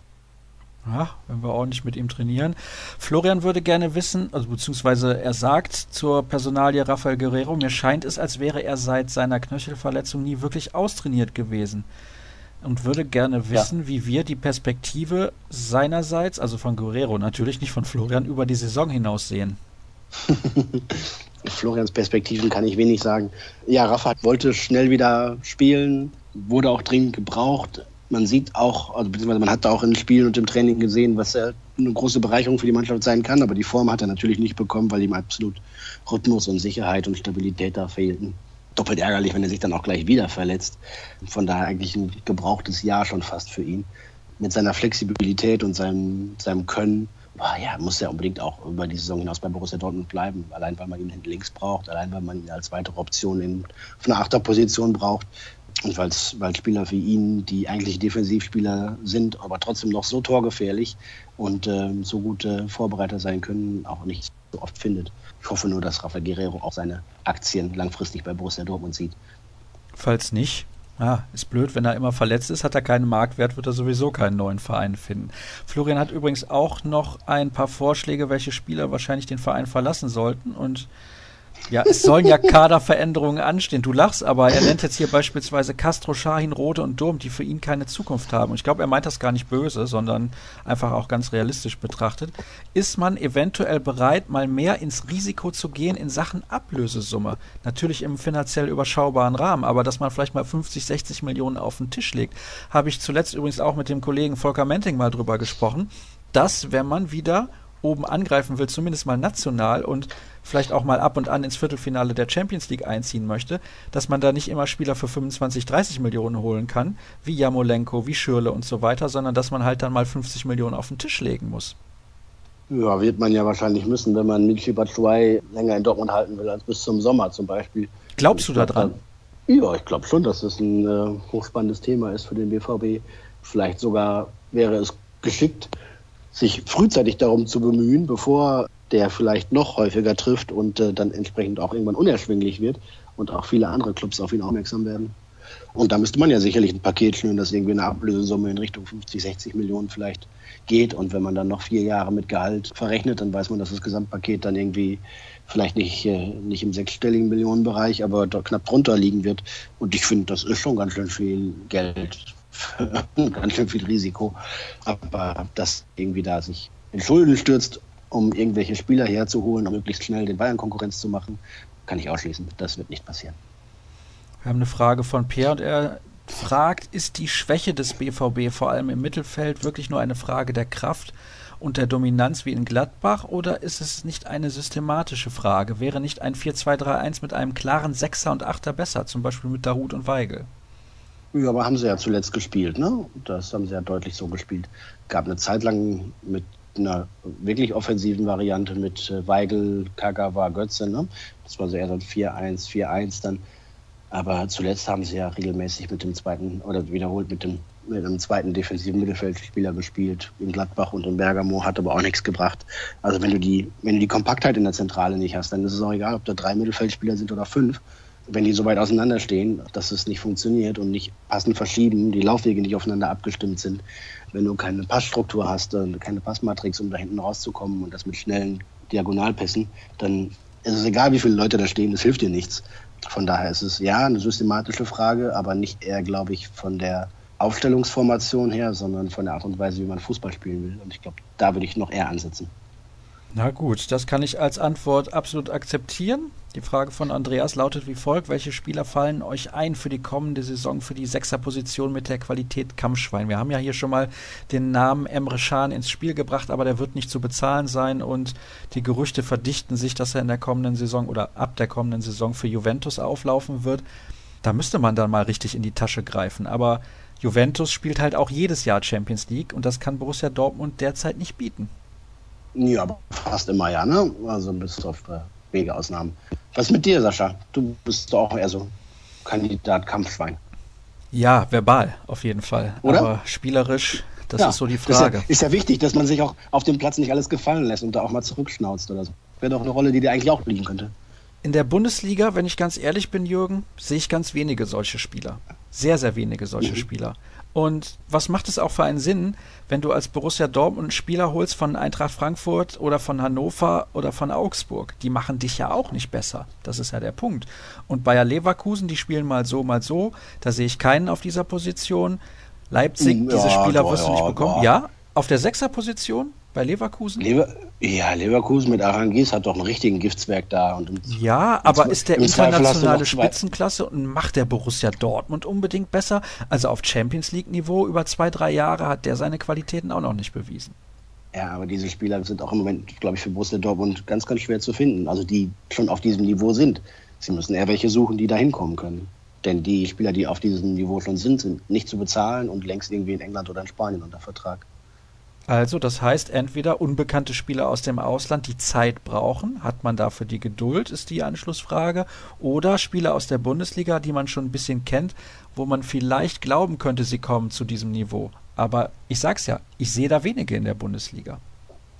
Ja, wenn wir ordentlich mit ihm trainieren. Florian würde gerne wissen, also beziehungsweise er sagt zur Personalie Rafael Guerrero, mir scheint es, als wäre er seit seiner Knöchelverletzung nie wirklich austrainiert gewesen. Und würde gerne wissen, ja. wie wir die Perspektive seinerseits, also von Guerrero natürlich, nicht von Florian, über die Saison hinaus sehen. Florians Perspektiven kann ich wenig sagen. Ja, Rafa wollte schnell wieder spielen, wurde auch dringend gebraucht. Man sieht auch, also beziehungsweise man hat auch im Spiel und im Training gesehen, was eine große Bereicherung für die Mannschaft sein kann, aber die Form hat er natürlich nicht bekommen, weil ihm absolut Rhythmus und Sicherheit und Stabilität da fehlten. Doppelt ärgerlich, wenn er sich dann auch gleich wieder verletzt. Von daher eigentlich ein gebrauchtes Jahr schon fast für ihn. Mit seiner Flexibilität und seinem, seinem Können ja, muss ja unbedingt auch über die Saison hinaus bei Borussia Dortmund bleiben. Allein weil man ihn hinten links braucht, allein weil man ihn als weitere Option in, auf einer Achterposition braucht. Und weil Spieler wie ihn, die eigentlich Defensivspieler sind, aber trotzdem noch so torgefährlich und äh, so gute Vorbereiter sein können, auch nicht so oft findet. Ich hoffe nur, dass Rafael Guerrero auch seine Aktien langfristig bei Borussia Dortmund sieht. Falls nicht, ja, ist blöd, wenn er immer verletzt ist, hat er keinen Marktwert, wird er sowieso keinen neuen Verein finden. Florian hat übrigens auch noch ein paar Vorschläge, welche Spieler wahrscheinlich den Verein verlassen sollten und Ja, es sollen ja Kaderveränderungen anstehen. Du lachst, aber er nennt jetzt hier beispielsweise Castro, Shahin, Rode und Durm, die für ihn keine Zukunft haben. Und ich glaube, er meint das gar nicht böse, sondern einfach auch ganz realistisch betrachtet. Ist man eventuell bereit, mal mehr ins Risiko zu gehen in Sachen Ablösesumme? Natürlich im finanziell überschaubaren Rahmen, aber dass man vielleicht mal 50, 60 Millionen auf den Tisch legt. Habe ich zuletzt übrigens auch mit dem Kollegen Volker Menting mal drüber gesprochen, dass, wenn man wieder oben angreifen will, zumindest mal national und vielleicht auch mal ab und an ins Viertelfinale der Champions League einziehen möchte, dass man da nicht immer Spieler für 25, 30 Millionen holen kann, wie Jamolenko, wie Schürle und so weiter, sondern dass man halt dann mal 50 Millionen auf den Tisch legen muss. Ja, wird man ja wahrscheinlich müssen, wenn man Michi Batshuayi länger in Dortmund halten will als bis zum Sommer zum Beispiel. Glaubst du da dran? Ja, ich glaube schon, dass das ein äh, hochspannendes Thema ist für den BVB. Vielleicht sogar wäre es geschickt, sich frühzeitig darum zu bemühen, bevor der vielleicht noch häufiger trifft und äh, dann entsprechend auch irgendwann unerschwinglich wird und auch viele andere Clubs auf ihn aufmerksam werden. Und da müsste man ja sicherlich ein Paket schnüren, das irgendwie eine Ablösesumme in Richtung 50, 60 Millionen vielleicht geht. Und wenn man dann noch vier Jahre mit Gehalt verrechnet, dann weiß man, dass das Gesamtpaket dann irgendwie vielleicht nicht, äh, nicht im sechsstelligen Millionenbereich, aber knapp drunter liegen wird. Und ich finde, das ist schon ganz schön viel Geld ganz schön viel Risiko. Aber dass irgendwie da sich in Schulden stürzt, um irgendwelche Spieler herzuholen, um möglichst schnell den Bayern Konkurrenz zu machen, kann ich ausschließen. Das wird nicht passieren. Wir haben eine Frage von Pierre und er fragt, ist die Schwäche des BVB vor allem im Mittelfeld wirklich nur eine Frage der Kraft und der Dominanz wie in Gladbach oder ist es nicht eine systematische Frage? Wäre nicht ein 4-2-3-1 mit einem klaren Sechser und Achter besser, zum Beispiel mit Darut und Weigel? Ja, aber haben sie ja zuletzt gespielt, ne? Das haben sie ja deutlich so gespielt. Gab eine Zeit lang mit einer wirklich offensiven Variante mit äh, Weigel, Kagawa, Götze, ne? Das war so eher so ein 4-1, 4-1 dann. Aber zuletzt haben sie ja regelmäßig mit dem zweiten oder wiederholt mit dem mit einem zweiten defensiven Mittelfeldspieler gespielt in Gladbach und in Bergamo, hat aber auch nichts gebracht. Also wenn du die, wenn du die Kompaktheit in der Zentrale nicht hast, dann ist es auch egal, ob da drei Mittelfeldspieler sind oder fünf wenn die so weit auseinanderstehen, dass es nicht funktioniert und nicht passend verschieben, die Laufwege nicht aufeinander abgestimmt sind, wenn du keine Passstruktur hast und keine Passmatrix, um da hinten rauszukommen und das mit schnellen Diagonalpässen, dann ist es egal, wie viele Leute da stehen, das hilft dir nichts. Von daher ist es ja eine systematische Frage, aber nicht eher, glaube ich, von der Aufstellungsformation her, sondern von der Art und Weise, wie man Fußball spielen will. Und ich glaube, da würde ich noch eher ansetzen. Na gut, das kann ich als Antwort absolut akzeptieren. Die Frage von Andreas lautet wie folgt: Welche Spieler fallen euch ein für die kommende Saison für die Sechserposition mit der Qualität Kampfschwein? Wir haben ja hier schon mal den Namen Emre Can ins Spiel gebracht, aber der wird nicht zu bezahlen sein und die Gerüchte verdichten sich, dass er in der kommenden Saison oder ab der kommenden Saison für Juventus auflaufen wird. Da müsste man dann mal richtig in die Tasche greifen. Aber Juventus spielt halt auch jedes Jahr Champions League und das kann Borussia Dortmund derzeit nicht bieten. Ja, aber fast immer ja, ne? Also bis auf äh, wenige Ausnahmen. Was ist mit dir, Sascha? Du bist doch auch eher so Kandidat Kampfschwein. Ja, verbal auf jeden Fall. Oder? Aber spielerisch, das ja, ist so die Frage. Ist ja, ist ja, wichtig, dass man sich auch auf dem Platz nicht alles gefallen lässt und da auch mal zurückschnauzt oder so. Wäre doch eine Rolle, die dir eigentlich auch liegen könnte. In der Bundesliga, wenn ich ganz ehrlich bin, Jürgen, sehe ich ganz wenige solche Spieler. Sehr, sehr wenige solche mhm. Spieler. Und was macht es auch für einen Sinn, wenn du als Borussia Dortmund einen Spieler holst von Eintracht Frankfurt oder von Hannover oder von Augsburg? Die machen dich ja auch nicht besser. Das ist ja der Punkt. Und Bayer Leverkusen, die spielen mal so, mal so. Da sehe ich keinen auf dieser Position. Leipzig, ja, diese Spieler wirst du nicht bekommen. Ja, ja auf der Sechserposition bei Leverkusen? Lever ja, Leverkusen mit Arangis hat doch einen richtigen Giftswerk da. Und ja, aber ist der internationale Spitzenklasse und macht der Borussia Dortmund unbedingt besser? Also auf Champions League-Niveau über zwei, drei Jahre hat der seine Qualitäten auch noch nicht bewiesen. Ja, aber diese Spieler sind auch im Moment, glaube ich, für Borussia Dortmund ganz, ganz schwer zu finden. Also die schon auf diesem Niveau sind. Sie müssen eher welche suchen, die da hinkommen können. Denn die Spieler, die auf diesem Niveau schon sind, sind nicht zu bezahlen und längst irgendwie in England oder in Spanien unter Vertrag. Also, das heißt, entweder unbekannte Spieler aus dem Ausland, die Zeit brauchen, hat man dafür die Geduld, ist die Anschlussfrage, oder Spieler aus der Bundesliga, die man schon ein bisschen kennt, wo man vielleicht glauben könnte, sie kommen zu diesem Niveau. Aber ich sag's ja, ich sehe da wenige in der Bundesliga.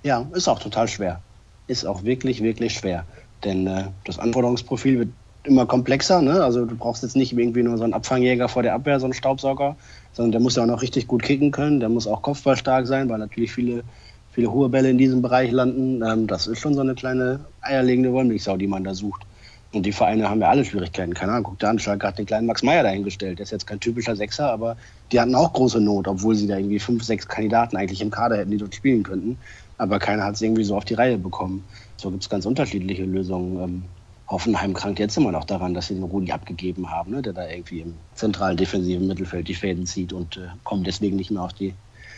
Ja, ist auch total schwer. Ist auch wirklich, wirklich schwer. Denn äh, das Anforderungsprofil wird immer komplexer. Ne? Also du brauchst jetzt nicht irgendwie nur so einen Abfangjäger vor der Abwehr, so einen Staubsauger, sondern der muss ja auch noch richtig gut kicken können. Der muss auch kopfballstark sein, weil natürlich viele, viele hohe Bälle in diesem Bereich landen. Ähm, das ist schon so eine kleine eierlegende Wollmilchsau, die man da sucht. Und die Vereine haben ja alle Schwierigkeiten. Keine Ahnung, guck da an, Schalke hat den kleinen Max Meyer dahingestellt. Der ist jetzt kein typischer Sechser, aber die hatten auch große Not, obwohl sie da irgendwie fünf, sechs Kandidaten eigentlich im Kader hätten, die dort spielen könnten. Aber keiner hat es irgendwie so auf die Reihe bekommen. So gibt es ganz unterschiedliche Lösungen. Ähm, Hoffenheim krankt jetzt immer noch daran, dass sie den Rudi abgegeben haben, ne, der da irgendwie im zentralen defensiven Mittelfeld die Fäden zieht und äh, kommt deswegen nicht mehr auf, die,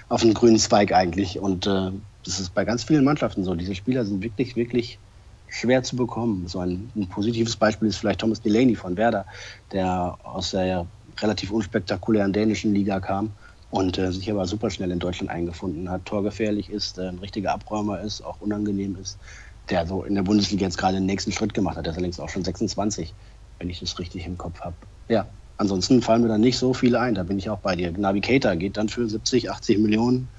auf den grünen Zweig eigentlich. Und äh, das ist bei ganz vielen Mannschaften so. Diese Spieler sind wirklich, wirklich schwer zu bekommen. So ein, ein, positives Beispiel ist vielleicht Thomas Delaney von Werder, der aus der relativ unspektakulären dänischen Liga kam und äh, sich aber super schnell in Deutschland eingefunden hat, torgefährlich ist, äh, ein richtiger Abräumer ist, auch unangenehm ist, der so in der Bundesliga jetzt gerade den nächsten Schritt gemacht hat. Der ist allerdings auch schon 26, wenn ich das richtig im Kopf habe. Ja, ansonsten fallen mir da nicht so viele ein, da bin ich auch bei dir. Navigator geht dann für 70, 80 Millionen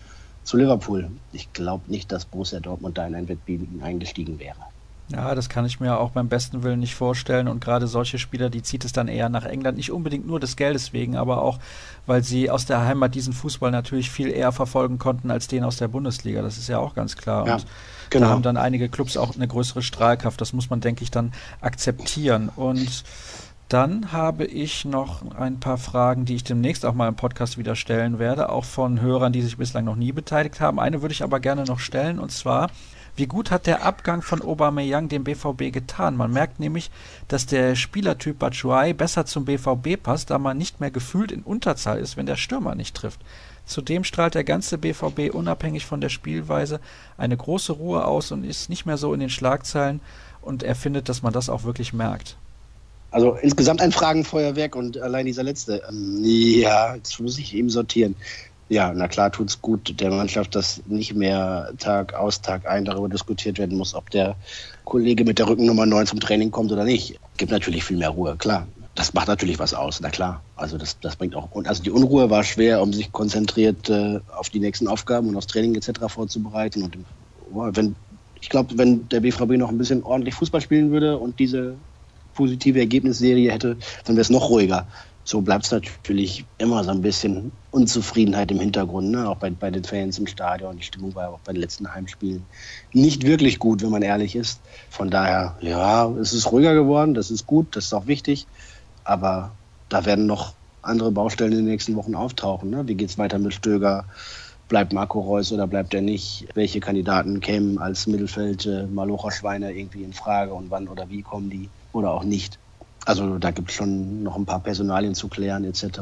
zu Liverpool. Ich glaube nicht, dass Borussia Dortmund da in ein Wettbieten eingestiegen wäre. Ja, das kann ich mir auch beim besten Willen nicht vorstellen. Und gerade solche Spieler, die zieht es dann eher nach England. Nicht unbedingt nur des Geldes wegen, aber auch, weil sie aus der Heimat diesen Fußball natürlich viel eher verfolgen konnten als den aus der Bundesliga. Das ist ja auch ganz klar. Ja, und genau. da haben dann einige Clubs auch eine größere Strahlkraft. Das muss man, denke ich, dann akzeptieren. Und dann habe ich noch ein paar Fragen, die ich demnächst auch mal im Podcast wieder stellen werde, auch von Hörern, die sich bislang noch nie beteiligt haben. Eine würde ich aber gerne noch stellen, und zwar, wie gut hat der Abgang von Aubameyang dem BVB getan? Man merkt nämlich, dass der Spielertyp Batshuayi besser zum BVB passt, da man nicht mehr gefühlt in Unterzahl ist, wenn der Stürmer nicht trifft. Zudem strahlt der ganze BVB unabhängig von der Spielweise eine große Ruhe aus und ist nicht mehr so in den Schlagzeilen und er findet, dass man das auch wirklich merkt. Also insgesamt ein Fragenfeuerwerk und allein dieser letzte. Ähm, ja, jetzt muss ich eben sortieren. Ja, na klar tut es gut der Mannschaft, dass nicht mehr Tag aus, Tag ein darüber diskutiert werden muss, ob der Kollege mit der Rückennummer 9 zum Training kommt oder nicht. Gibt natürlich viel mehr Ruhe, klar. Das macht natürlich was aus, na klar. Also das, das bringt auch. Und also die Unruhe war schwer, um sich konzentriert äh, auf die nächsten Aufgaben und aufs Training etc. vorzubereiten. Und wenn, ich glaube, wenn der BVB noch ein bisschen ordentlich Fußball spielen würde und diese positive Ergebnisserie hätte, dann wäre es noch ruhiger so bleibt es natürlich immer so ein bisschen Unzufriedenheit im Hintergrund, ne? auch bei, bei den Fans im Stadion. Die Stimmung war auch bei den letzten Heimspielen nicht wirklich gut, wenn man ehrlich ist. Von daher, ja, es ist ruhiger geworden, das ist gut, das ist auch wichtig, aber da werden noch andere Baustellen in den nächsten Wochen auftauchen. Ne? Wie geht es weiter mit Stöger? Bleibt Marco Reus oder bleibt er nicht? Welche Kandidaten kämen als Mittelfeld äh, Malocher Schweine irgendwie in Frage und wann oder wie kommen die oder auch nicht? Also da gibt es schon noch ein paar Personalien zu klären etc.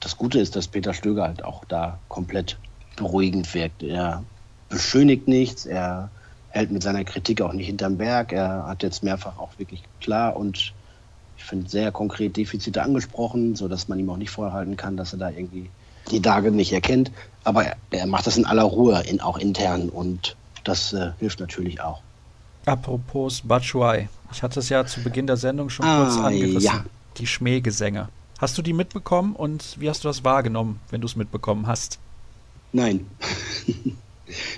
Das Gute ist, dass Peter Stöger halt auch da komplett beruhigend wirkt. Er beschönigt nichts, er hält mit seiner Kritik auch nicht hinterm Berg. Er hat jetzt mehrfach auch wirklich klar und ich finde sehr konkret Defizite angesprochen, sodass man ihm auch nicht vorhalten kann, dass er da irgendwie die Lage nicht erkennt. Aber er, er macht das in aller Ruhe, in, auch intern und das äh, hilft natürlich auch. Apropos Batshuayi. Ich hatte es ja zu Beginn der Sendung schon ah, kurz angerissen. Ja. Die Schmähgesänge. Hast du die mitbekommen und wie hast du das wahrgenommen, wenn du es mitbekommen hast? Nein.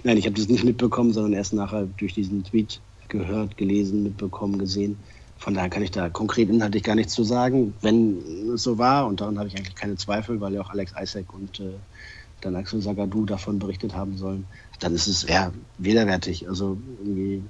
Nein, ich habe das nicht mitbekommen, sondern erst nachher durch diesen Tweet gehört, gelesen, mitbekommen, gesehen. Von daher kann ich da konkret inhaltlich gar nichts zu sagen. Wenn es so war, und daran habe ich eigentlich keine Zweifel, weil ja auch Alex Isaac und äh, dann Axel Sagadou davon berichtet haben sollen, dann ist es eher widerwärtig. Also irgendwie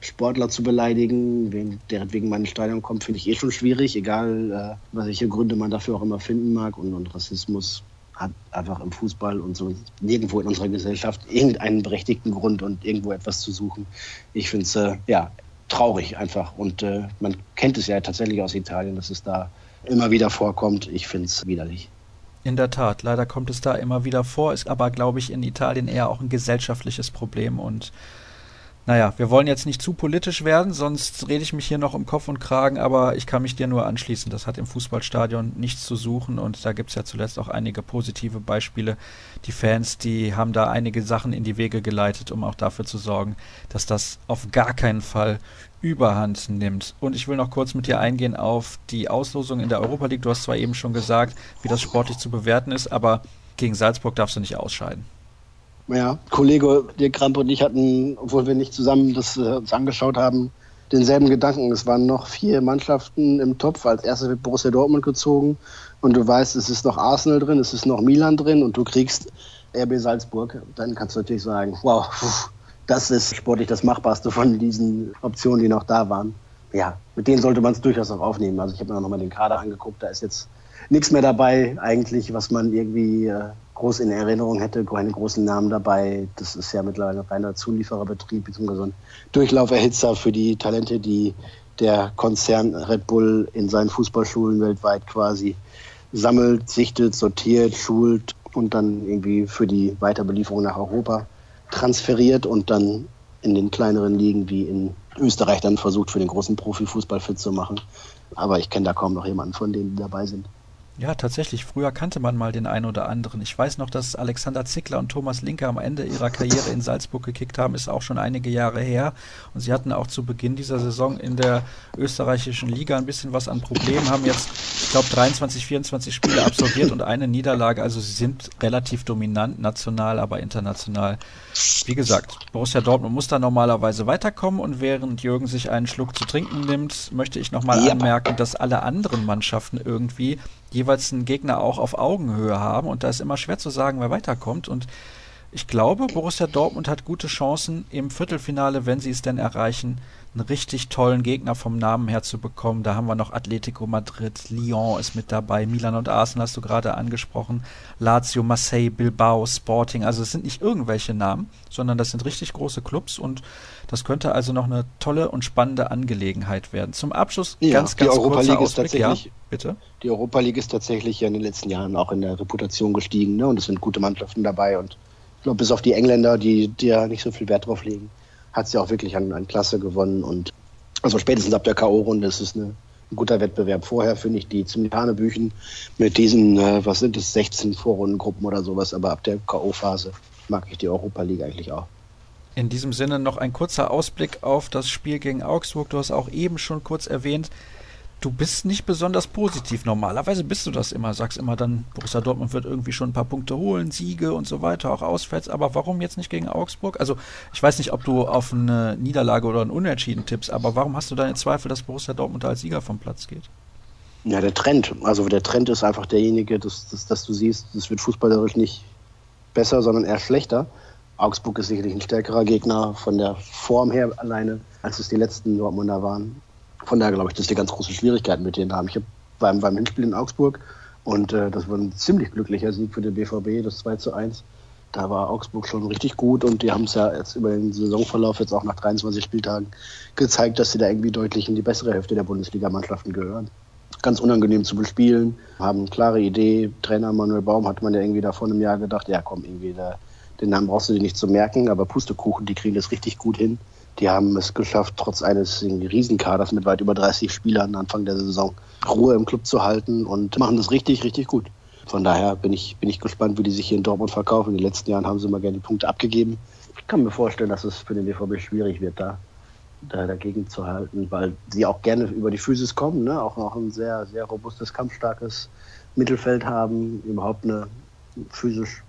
Sportler zu beleidigen, wen, der wegen meinem Stadion kommt, finde ich eh schon schwierig, egal äh, welche Gründe man dafür auch immer finden mag. Und, und Rassismus hat einfach im Fußball und so nirgendwo in unserer Gesellschaft irgendeinen berechtigten Grund und irgendwo etwas zu suchen. Ich finde es äh, ja traurig einfach. Und äh, man kennt es ja tatsächlich aus Italien, dass es da immer wieder vorkommt. Ich finde es widerlich. In der Tat, leider kommt es da immer wieder vor, ist aber, glaube ich, in Italien eher auch ein gesellschaftliches Problem und naja, wir wollen jetzt nicht zu politisch werden, sonst rede ich mich hier noch um Kopf und Kragen, aber ich kann mich dir nur anschließen. Das hat im Fußballstadion nichts zu suchen und da gibt es ja zuletzt auch einige positive Beispiele. Die Fans, die haben da einige Sachen in die Wege geleitet, um auch dafür zu sorgen, dass das auf gar keinen Fall Überhand nimmt. Und ich will noch kurz mit dir eingehen auf die Auslosung in der Europa League. Du hast zwar eben schon gesagt, wie das sportlich zu bewerten ist, aber gegen Salzburg darfst du nicht ausscheiden. Ja, Kollege Dirk Kramp und ich hatten, obwohl wir nicht zusammen das äh, uns angeschaut haben, denselben Gedanken. Es waren noch vier Mannschaften im Topf. Als erstes wird Borussia Dortmund gezogen. Und du weißt, es ist noch Arsenal drin, es ist noch Milan drin und du kriegst RB Salzburg. Dann kannst du natürlich sagen, wow, das ist sportlich das Machbarste von diesen Optionen, die noch da waren. ja, mit denen sollte man es durchaus auch aufnehmen. Also ich habe mir noch mal den Kader angeguckt, da ist jetzt nichts mehr dabei eigentlich, was man irgendwie äh, groß in Erinnerung hätte, keine großen Namen dabei. Das ist ja mittlerweile ein reiner Zuliefererbetrieb, beziehungsweise ein Durchlauferhitzer für die Talente, die der Konzern Red Bull in seinen Fußballschulen weltweit quasi sammelt, sichtet, sortiert, schult und dann irgendwie für die Weiterbelieferung nach Europa transferiert und dann in den kleineren Ligen wie in Österreich dann versucht, für den großen Profifußball fit zu machen. Aber ich kenne da kaum noch jemanden von denen, die dabei sind. Ja, tatsächlich. Früher kannte man mal den einen oder anderen. Ich weiß noch, dass Alexander Zickler und Thomas Linke am Ende ihrer Karriere in Salzburg gekickt haben, ist auch schon einige Jahre her. Und sie hatten auch zu Beginn dieser Saison in der österreichischen Liga ein bisschen was an Problemen, haben jetzt, glaube, 23, 24 Spiele absolviert und eine Niederlage. Also sie sind relativ dominant, national, aber international. Wie gesagt, Borussia Dortmund muss da normalerweise weiterkommen und während Jürgen sich einen Schluck zu trinken nimmt, möchte ich nochmal ja. anmerken, dass alle anderen Mannschaften irgendwie jeweils einen Gegner auch auf Augenhöhe haben und da ist immer schwer zu sagen, wer weiterkommt und ich glaube, Borussia Dortmund hat gute Chancen im Viertelfinale, wenn sie es denn erreichen, einen richtig tollen Gegner vom Namen her zu bekommen. Da haben wir noch Atletico Madrid, Lyon ist mit dabei, Milan und Arsenal hast du gerade angesprochen, Lazio, Marseille, Bilbao, Sporting. Also es sind nicht irgendwelche Namen, sondern das sind richtig große Clubs und das könnte also noch eine tolle und spannende Angelegenheit werden. Zum Abschluss ja, ganz, ganz die Europa League ist tatsächlich, ja, bitte. Die Europa League ist tatsächlich ja in den letzten Jahren auch in der Reputation gestiegen, ne? Und es sind gute Mannschaften dabei und ich glaube, bis auf die Engländer, die, die ja nicht so viel Wert drauf legen, hat sie auch wirklich an, an Klasse gewonnen. Und also spätestens ab der K.O.-Runde ist es eine, ein guter Wettbewerb. Vorher finde ich die ziemlich Hanebüchen mit diesen, äh, was sind es, 16 Vorrundengruppen oder sowas. Aber ab der K.O.-Phase mag ich die Europa League eigentlich auch. In diesem Sinne noch ein kurzer Ausblick auf das Spiel gegen Augsburg. Du hast auch eben schon kurz erwähnt, du bist nicht besonders positiv. Normalerweise bist du das immer, sagst immer dann, Borussia Dortmund wird irgendwie schon ein paar Punkte holen, Siege und so weiter, auch ausfällt. Aber warum jetzt nicht gegen Augsburg? Also ich weiß nicht, ob du auf eine Niederlage oder ein Unentschieden tippst, aber warum hast du deine Zweifel, dass Borussia Dortmund als Sieger vom Platz geht? Ja, der Trend. Also der Trend ist einfach derjenige, dass, dass, dass du siehst, es wird fußballerisch nicht besser, sondern eher schlechter. Augsburg ist sicherlich ein stärkerer Gegner von der Form her alleine, als es die letzten Dortmunder waren. Von daher glaube ich, dass die ganz große Schwierigkeiten mit denen haben. Ich war beim Hinspiel in Augsburg und äh, das war ein ziemlich glücklicher Sieg für den BVB, das 2 zu 1. Da war Augsburg schon richtig gut und die haben es ja jetzt über den Saisonverlauf jetzt auch nach 23 Spieltagen gezeigt, dass sie da irgendwie deutlich in die bessere Hälfte der Bundesligamannschaften gehören. Ganz unangenehm zu bespielen, haben eine klare Idee. Trainer Manuel Baum hat man ja irgendwie da vor einem Jahr gedacht, ja komm, irgendwie da, den Namen brauchst du dir nicht zu merken, aber Pustekuchen, die kriegen das richtig gut hin. Die haben es geschafft, trotz eines Riesenkaders mit weit über 30 Spielern Anfang der Saison Ruhe im Club zu halten und machen das richtig, richtig gut. Von daher bin ich, bin ich gespannt, wie die sich hier in Dortmund verkaufen. In den letzten Jahren haben sie immer gerne die Punkte abgegeben. Ich kann mir vorstellen, dass es für den BVB schwierig wird, da, da dagegen zu halten, weil sie auch gerne über die Physis kommen, ne? auch noch ein sehr, sehr robustes, kampfstarkes Mittelfeld haben, überhaupt eine physisch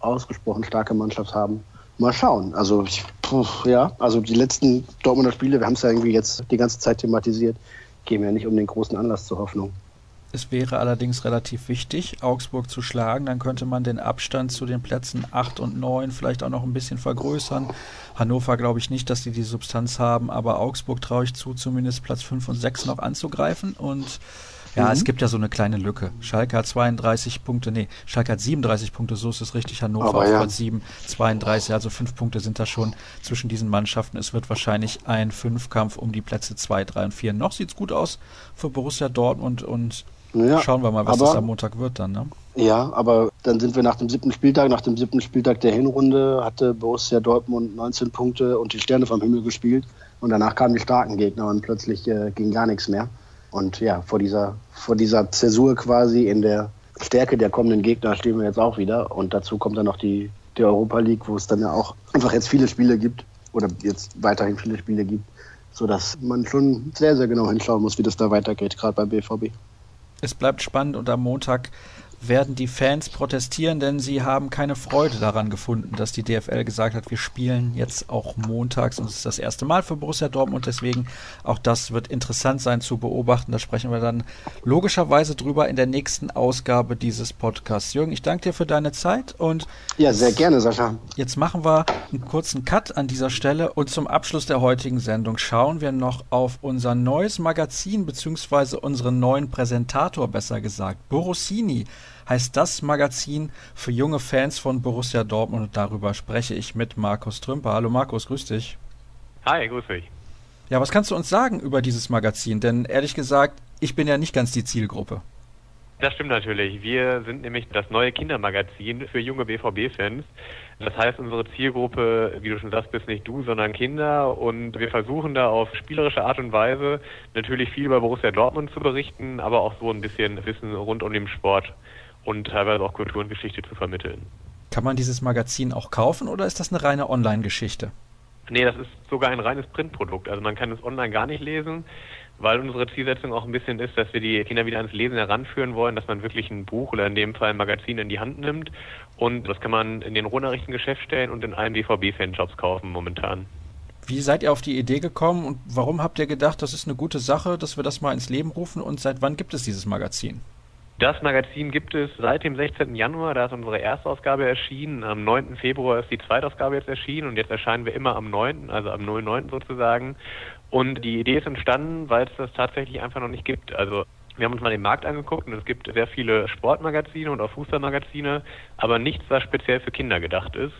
ausgesprochen starke Mannschaft haben. Mal schauen. Also ich, puh, ja, also die letzten Dortmunder Spiele, wir haben es ja irgendwie jetzt die ganze Zeit thematisiert, geben ja nicht um den großen Anlass zur Hoffnung. Es wäre allerdings relativ wichtig, Augsburg zu schlagen. Dann könnte man den Abstand zu den Plätzen 8 und 9 vielleicht auch noch ein bisschen vergrößern. Hannover glaube ich nicht, dass die die Substanz haben, aber Augsburg traue ich zu, zumindest Platz 5 und 6 noch anzugreifen. Und ja, mhm. es gibt ja so eine kleine Lücke. Schalke hat 32 Punkte, nee, Schalke hat 37 Punkte, so ist es richtig. Hannover Aber auf ja. Platz 7, 32, also 5 Punkte sind da schon zwischen diesen Mannschaften. Es wird wahrscheinlich ein Fünfkampf um die Plätze 2, 3 und 4. Noch sieht es gut aus für Borussia Dortmund und ja, schauen wir mal, was aber, das am Montag wird dann. Ne? Ja, aber dann sind wir nach dem siebten Spieltag, nach dem siebten Spieltag der Hinrunde hatte Borussia Dortmund 19 Punkte und die Sterne vom Himmel gespielt. Und danach kamen die starken Gegner und plötzlich äh, ging gar nichts mehr. Und ja, vor dieser, vor dieser Zäsur quasi in der Stärke der kommenden Gegner stehen wir jetzt auch wieder. Und dazu kommt dann noch die, die Europa League, wo es dann ja auch einfach jetzt viele Spiele gibt oder jetzt weiterhin viele Spiele gibt, sodass man schon sehr, sehr genau hinschauen muss, wie das da weitergeht, gerade beim BVB. Es bleibt spannend und am Montag werden die Fans protestieren, denn sie haben keine Freude daran gefunden, dass die DFL gesagt hat, wir spielen jetzt auch montags und es ist das erste Mal für Borussia Dortmund. Deswegen auch das wird interessant sein zu beobachten. Da sprechen wir dann logischerweise drüber in der nächsten Ausgabe dieses Podcasts. Jürgen, ich danke dir für deine Zeit und ja, sehr gerne, Sascha. Jetzt machen wir einen kurzen Cut an dieser Stelle und zum Abschluss der heutigen Sendung schauen wir noch auf unser neues Magazin beziehungsweise unseren neuen Präsentator, besser gesagt, Borossini heißt das Magazin für junge Fans von Borussia Dortmund und darüber spreche ich mit Markus Trümper. Hallo Markus, grüß dich. Hi, grüß dich. Ja, was kannst du uns sagen über dieses Magazin? Denn ehrlich gesagt, ich bin ja nicht ganz die Zielgruppe. Das stimmt natürlich. Wir sind nämlich das neue Kindermagazin für junge BVB-Fans. Das heißt, unsere Zielgruppe, wie du schon sagst, bist nicht du, sondern Kinder. Und wir versuchen da auf spielerische Art und Weise natürlich viel über Borussia Dortmund zu berichten, aber auch so ein bisschen Wissen rund um den Sport und teilweise auch Kultur und Geschichte zu vermitteln. Kann man dieses Magazin auch kaufen oder ist das eine reine Online-Geschichte? Nee, das ist sogar ein reines Printprodukt. Also man kann es online gar nicht lesen, weil unsere Zielsetzung auch ein bisschen ist, dass wir die Kinder wieder ans Lesen heranführen wollen, dass man wirklich ein Buch oder in dem Fall ein Magazin in die Hand nimmt. Und das kann man in den Rohnachrichtengeschäftsstellen und in allen BVB-Fanshops kaufen momentan. Wie seid ihr auf die Idee gekommen und warum habt ihr gedacht, das ist eine gute Sache, dass wir das mal ins Leben rufen und seit wann gibt es dieses Magazin? Das Magazin gibt es seit dem 16. Januar, da ist unsere Erstausgabe erschienen. Am 9. Februar ist die Zweitausgabe jetzt erschienen und jetzt erscheinen wir immer am 9., also am 09. sozusagen. Und die Idee ist entstanden, weil es das tatsächlich einfach noch nicht gibt. Also wir haben uns mal den Markt angeguckt und es gibt sehr viele Sportmagazine und auch Fußballmagazine, aber nichts, was speziell für Kinder gedacht ist.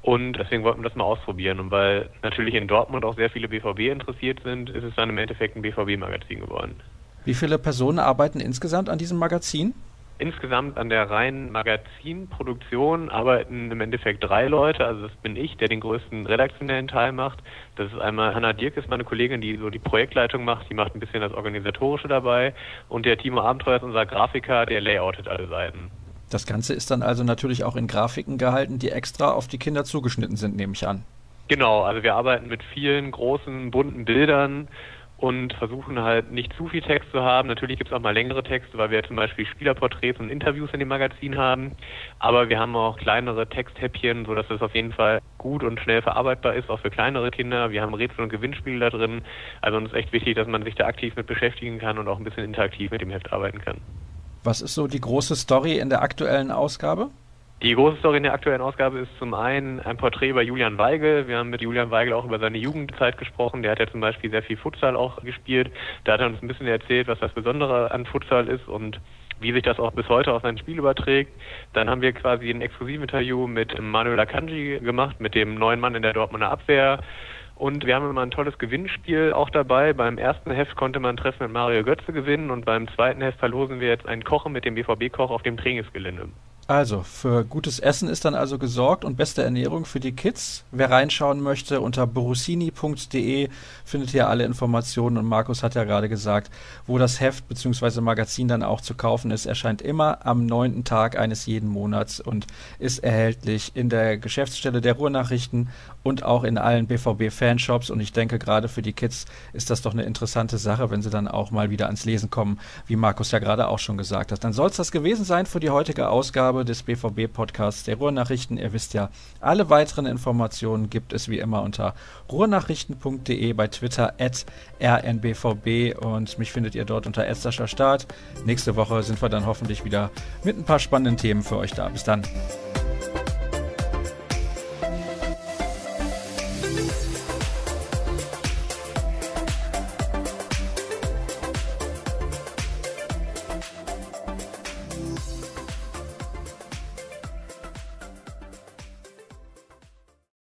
Und deswegen wollten wir das mal ausprobieren. Und weil natürlich in Dortmund auch sehr viele BVB interessiert sind, ist es dann im Endeffekt ein BVB-Magazin geworden. Wie viele Personen arbeiten insgesamt an diesem Magazin? Insgesamt an der reinen Magazinproduktion arbeiten im Endeffekt drei Leute. Also das bin ich, der den größten redaktionellen Teil macht. Das ist einmal Hanna Dirk, ist meine Kollegin, die so die Projektleitung macht. Die macht ein bisschen das Organisatorische dabei. Und der Timo Abenteuer ist unser Grafiker, der layoutet alle Seiten. Das Ganze ist dann also natürlich auch in Grafiken gehalten, die extra auf die Kinder zugeschnitten sind, nehme ich an. Genau, also wir arbeiten mit vielen großen, bunten Bildern und versuchen halt nicht zu viel Text zu haben. Natürlich gibt es auch mal längere Texte, weil wir zum Beispiel Spielerporträts und Interviews in dem Magazin haben. Aber wir haben auch kleinere Texthäppchen, sodass es auf jeden Fall gut und schnell verarbeitbar ist, auch für kleinere Kinder. Wir haben Rätsel und Gewinnspiele da drin. Also uns ist echt wichtig, dass man sich da aktiv mit beschäftigen kann und auch ein bisschen interaktiv mit dem Heft arbeiten kann. Was ist so die große Story in der aktuellen Ausgabe? Die große Story in der aktuellen Ausgabe ist zum einen ein Porträt über Julian Weigel. Wir haben mit Julian Weigel auch über seine Jugendzeit gesprochen. Der hat ja zum Beispiel sehr viel Futsal auch gespielt. Da hat er uns ein bisschen erzählt, was das Besondere an Futsal ist und wie sich das auch bis heute auf sein Spiel überträgt. Dann haben wir quasi ein Exklusivinterview mit Manuel Akanji gemacht, mit dem neuen Mann in der Dortmunder Abwehr. Und wir haben immer ein tolles Gewinnspiel auch dabei. Beim ersten Heft konnte man ein Treffen mit Mario Götze gewinnen und beim zweiten Heft verlosen wir jetzt einen Kochen mit dem BVB-Koch auf dem Trainingsgelände. Also, für gutes Essen ist dann also gesorgt und beste Ernährung für die Kids. Wer reinschauen möchte, unter borussini.de findet ihr alle Informationen und Markus hat ja gerade gesagt, wo das Heft bzw. Magazin dann auch zu kaufen ist, erscheint immer am neunten Tag eines jeden Monats und ist erhältlich in der Geschäftsstelle der Ruhrnachrichten und auch in allen BVB-Fanshops und ich denke, gerade für die Kids ist das doch eine interessante Sache, wenn sie dann auch mal wieder ans Lesen kommen, wie Markus ja gerade auch schon gesagt hat. Dann soll es das gewesen sein für die heutige Ausgabe des BVB-Podcasts der Ruhrnachrichten. Ihr wisst ja, alle weiteren Informationen gibt es wie immer unter ruhrnachrichten.de bei Twitter at rnbvb und mich findet ihr dort unter Start. Nächste Woche sind wir dann hoffentlich wieder mit ein paar spannenden Themen für euch da. Bis dann.